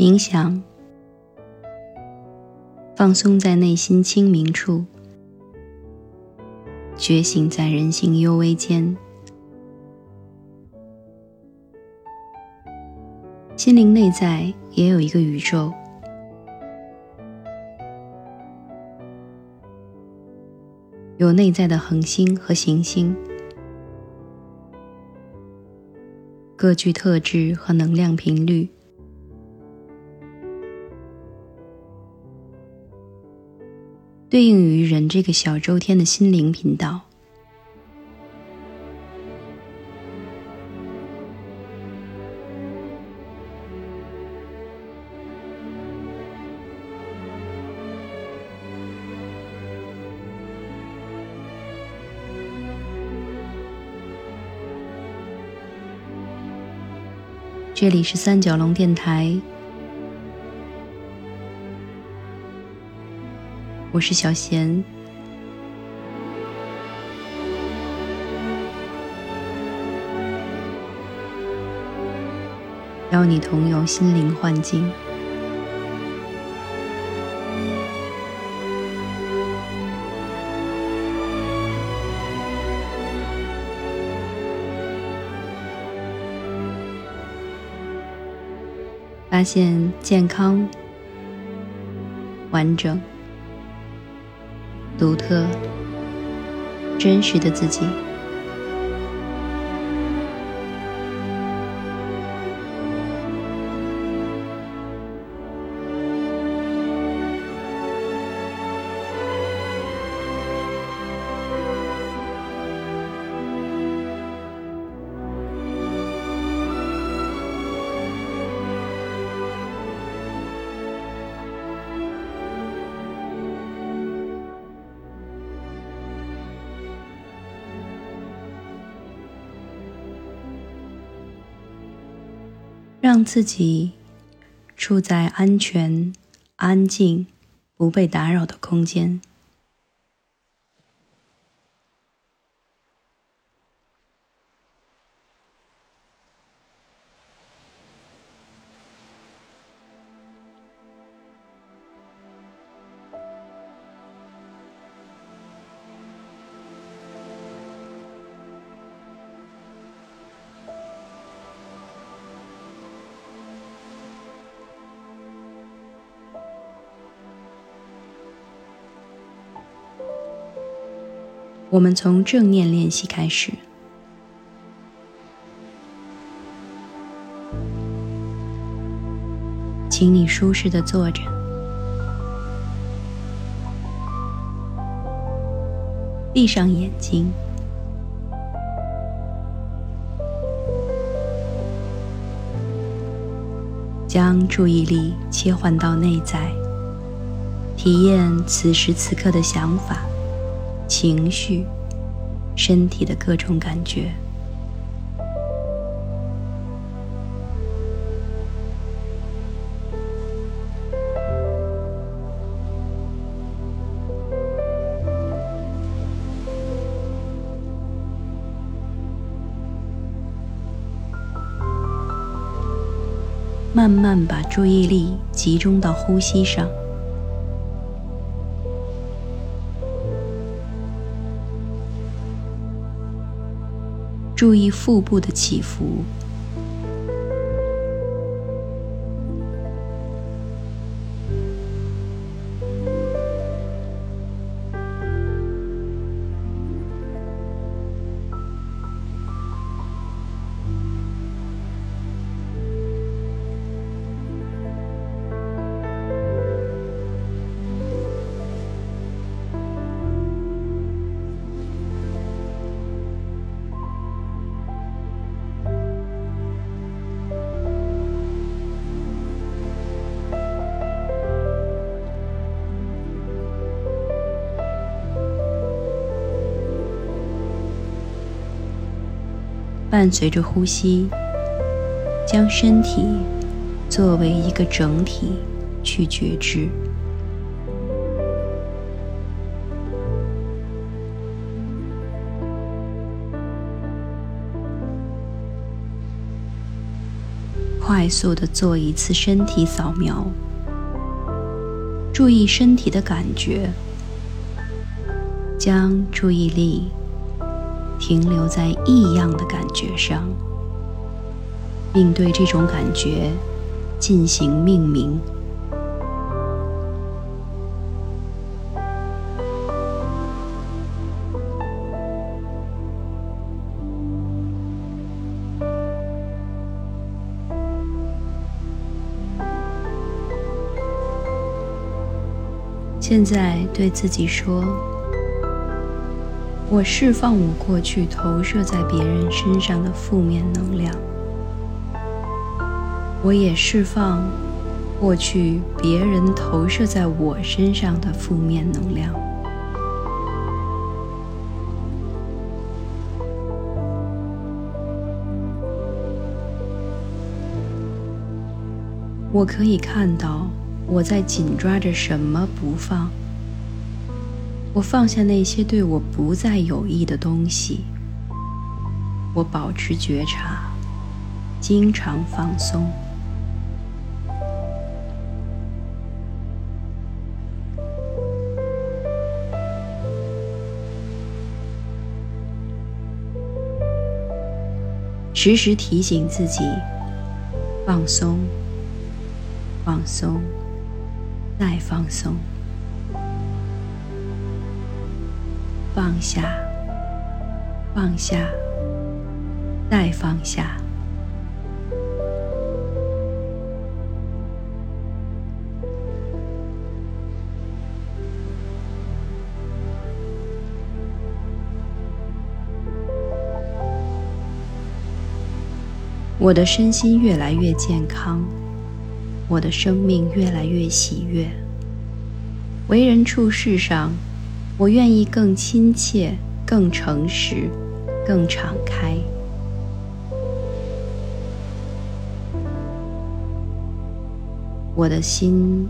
冥想，放松在内心清明处，觉醒在人性幽微间。心灵内在也有一个宇宙，有内在的恒星和行星，各具特质和能量频率。这个小周天的心灵频道，这里是三角龙电台。我是小贤，邀你同游心灵幻境，发现健康、完整。独特、真实的自己。让自己处在安全、安静、不被打扰的空间。我们从正念练习开始，请你舒适的坐着，闭上眼睛，将注意力切换到内在，体验此时此刻的想法。情绪、身体的各种感觉，慢慢把注意力集中到呼吸上。注意腹部的起伏。伴随着呼吸，将身体作为一个整体去觉知。快速的做一次身体扫描，注意身体的感觉，将注意力停留在异样的感觉上，并对这种感觉进行命名。现在对自己说：“我释放我过去投射在别人身上的负面能量，我也释放过去别人投射在我身上的负面能量。我可以看到。”我在紧抓着什么不放？我放下那些对我不再有益的东西。我保持觉察，经常放松。时时提醒自己放松，放松。再放松，放下，放下，再放下。我的身心越来越健康。我的生命越来越喜悦，为人处事上，我愿意更亲切、更诚实、更敞开。我的心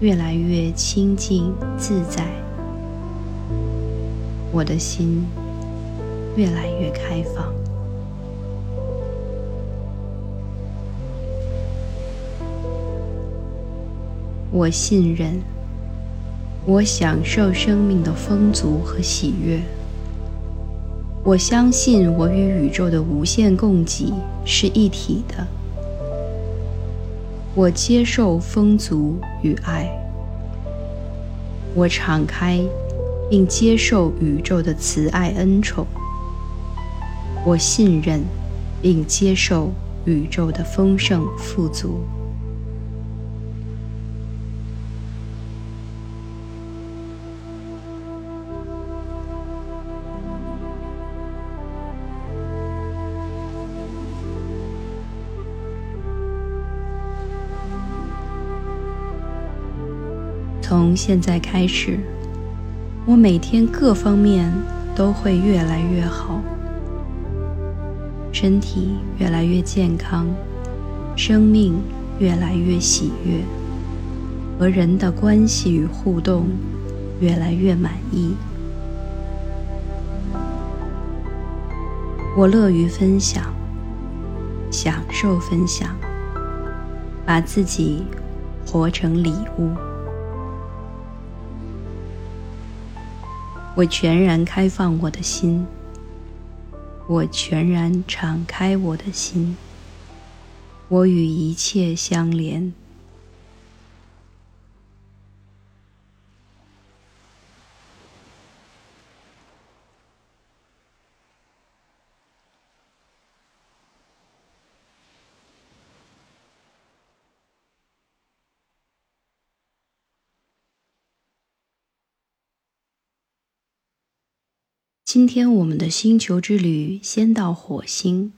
越来越清净自在，我的心越来越开放。我信任，我享受生命的丰足和喜悦。我相信我与宇宙的无限供给是一体的。我接受丰足与爱。我敞开并接受宇宙的慈爱恩宠。我信任并接受宇宙的丰盛富足。从现在开始，我每天各方面都会越来越好，身体越来越健康，生命越来越喜悦，和人的关系与互动越来越满意。我乐于分享，享受分享，把自己活成礼物。我全然开放我的心，我全然敞开我的心，我与一切相连。今天我们的星球之旅先到火星。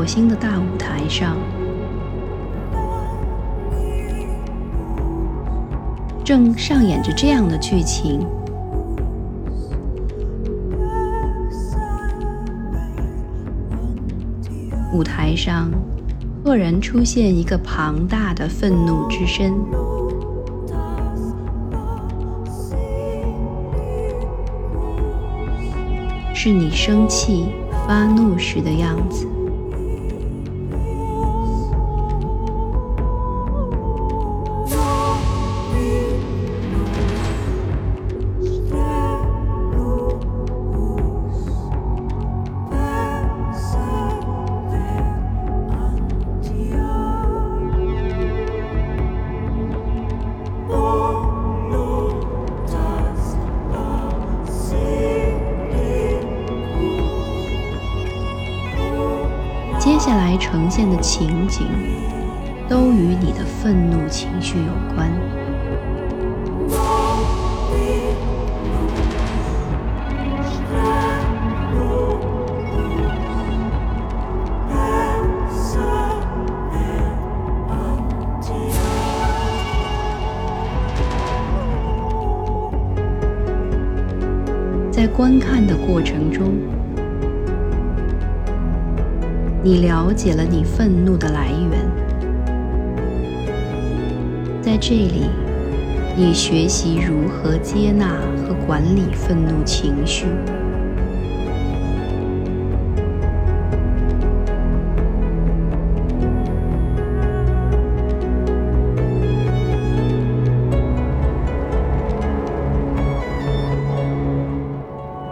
火星的大舞台上，正上演着这样的剧情：舞台上赫然出现一个庞大的愤怒之身，是你生气。发怒时的样子。来呈现的情景，都与你的愤怒情绪有关。在观看的过程中。你了解了你愤怒的来源，在这里，你学习如何接纳和管理愤怒情绪，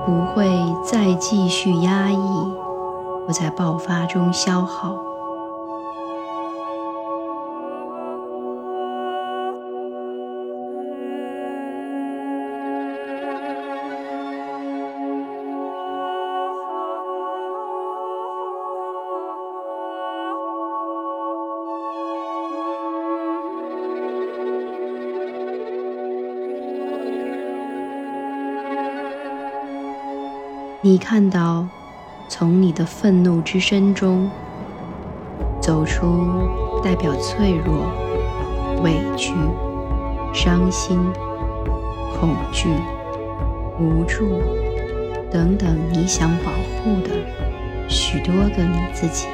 不会再继续压抑。不在爆发中消耗。你看到。从你的愤怒之身中走出，代表脆弱、委屈、伤心、恐惧、无助等等，你想保护的许多个你自己。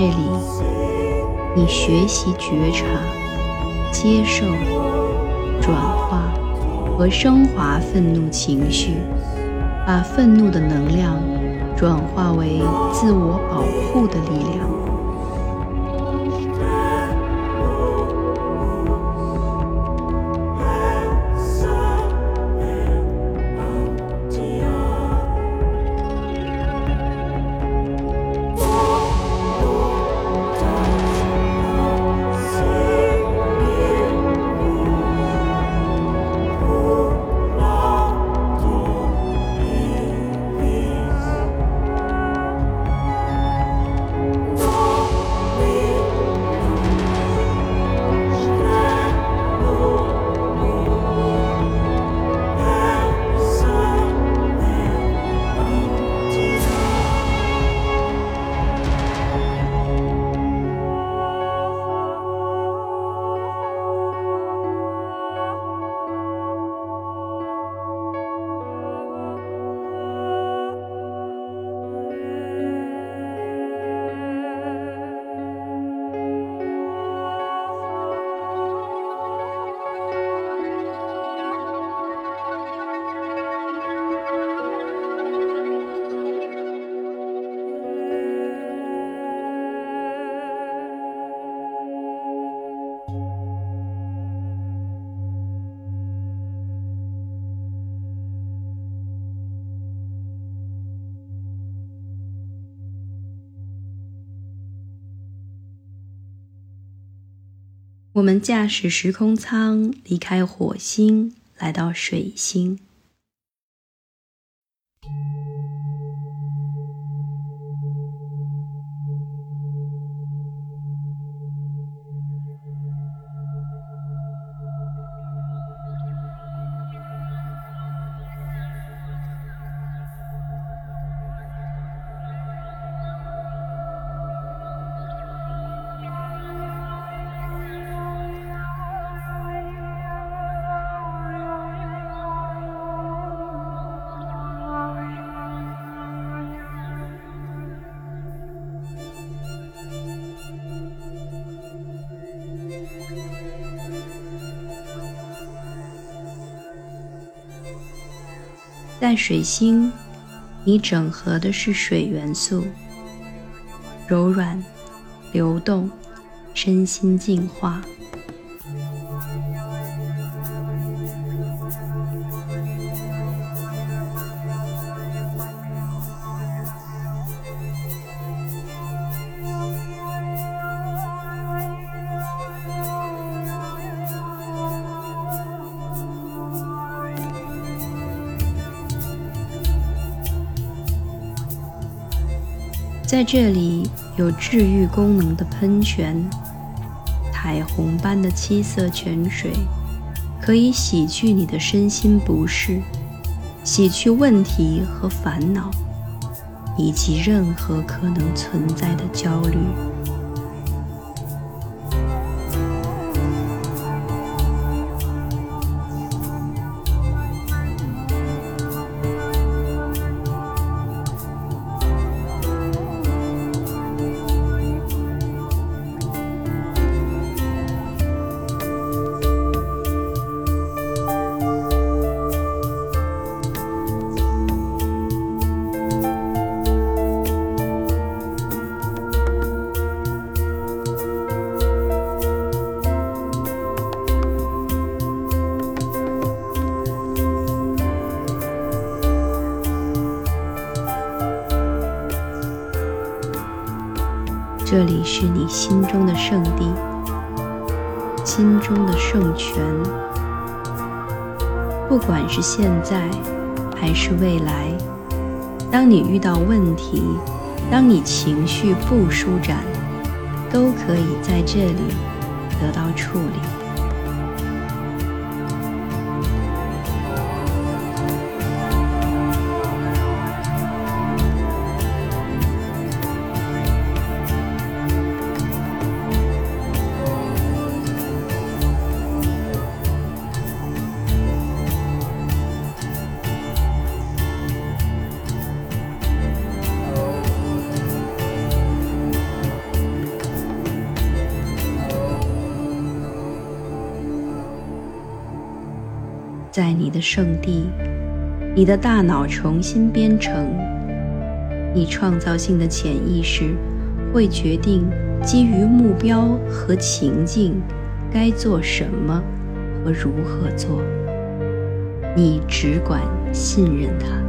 这里，你学习觉察、接受、转化和升华愤怒情绪，把愤怒的能量转化为自我保护的力量。我们驾驶时空舱离开火星，来到水星。在水星，你整合的是水元素，柔软、流动、身心净化。在这里有治愈功能的喷泉，彩虹般的七色泉水，可以洗去你的身心不适，洗去问题和烦恼，以及任何可能存在的焦虑。这里是你心中的圣地，心中的圣泉。不管是现在还是未来，当你遇到问题，当你情绪不舒展，都可以在这里得到处理。在你的圣地，你的大脑重新编程，你创造性的潜意识会决定基于目标和情境该做什么和如何做。你只管信任他。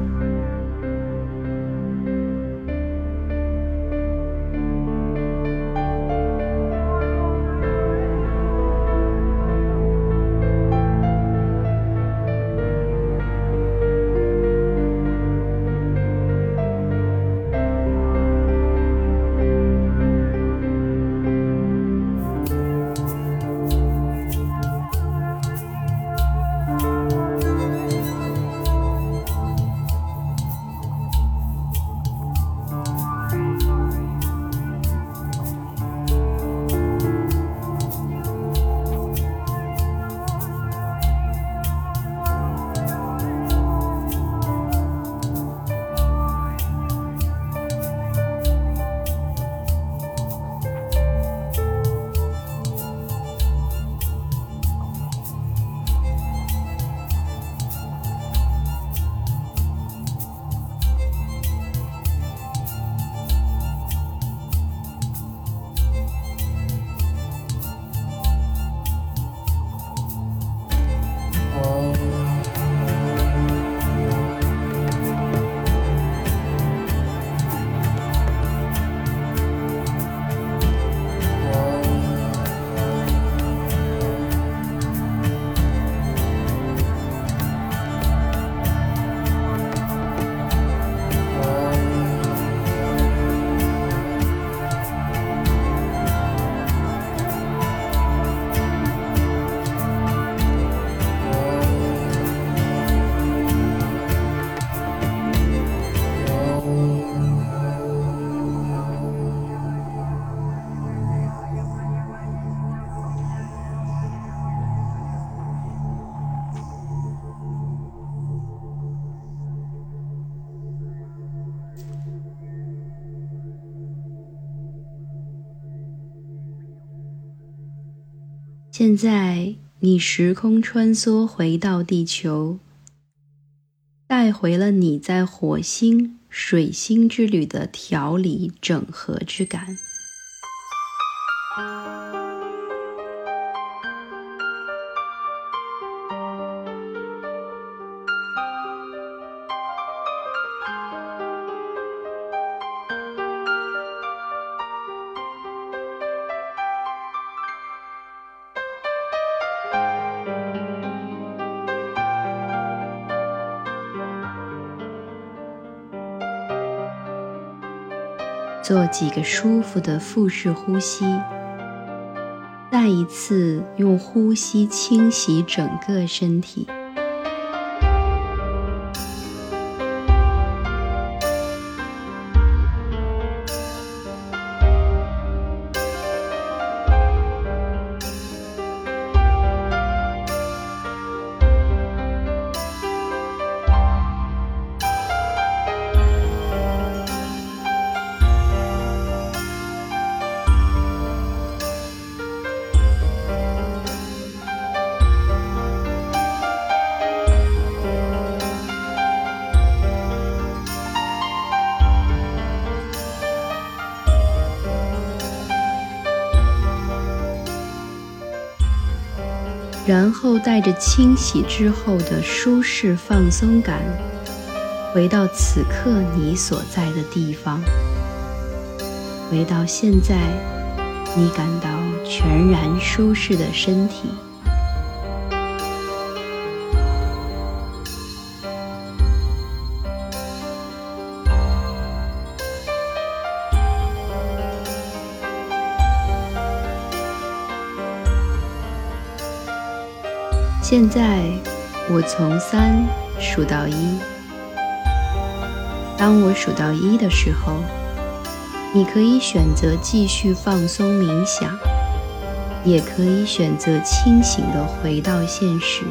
现在，你时空穿梭回到地球，带回了你在火星、水星之旅的调理整合之感。做几个舒服的腹式呼吸，再一次用呼吸清洗整个身体。然后带着清洗之后的舒适放松感，回到此刻你所在的地方，回到现在你感到全然舒适的身体。现在，我从三数到一。当我数到一的时候，你可以选择继续放松冥想，也可以选择清醒的回到现实。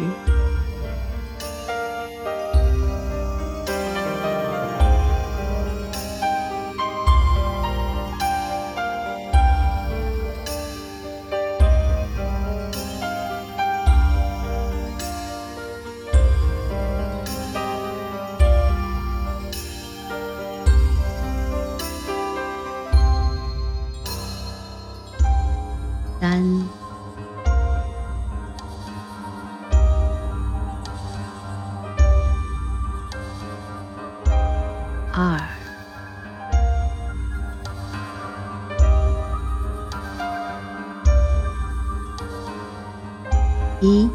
二、一。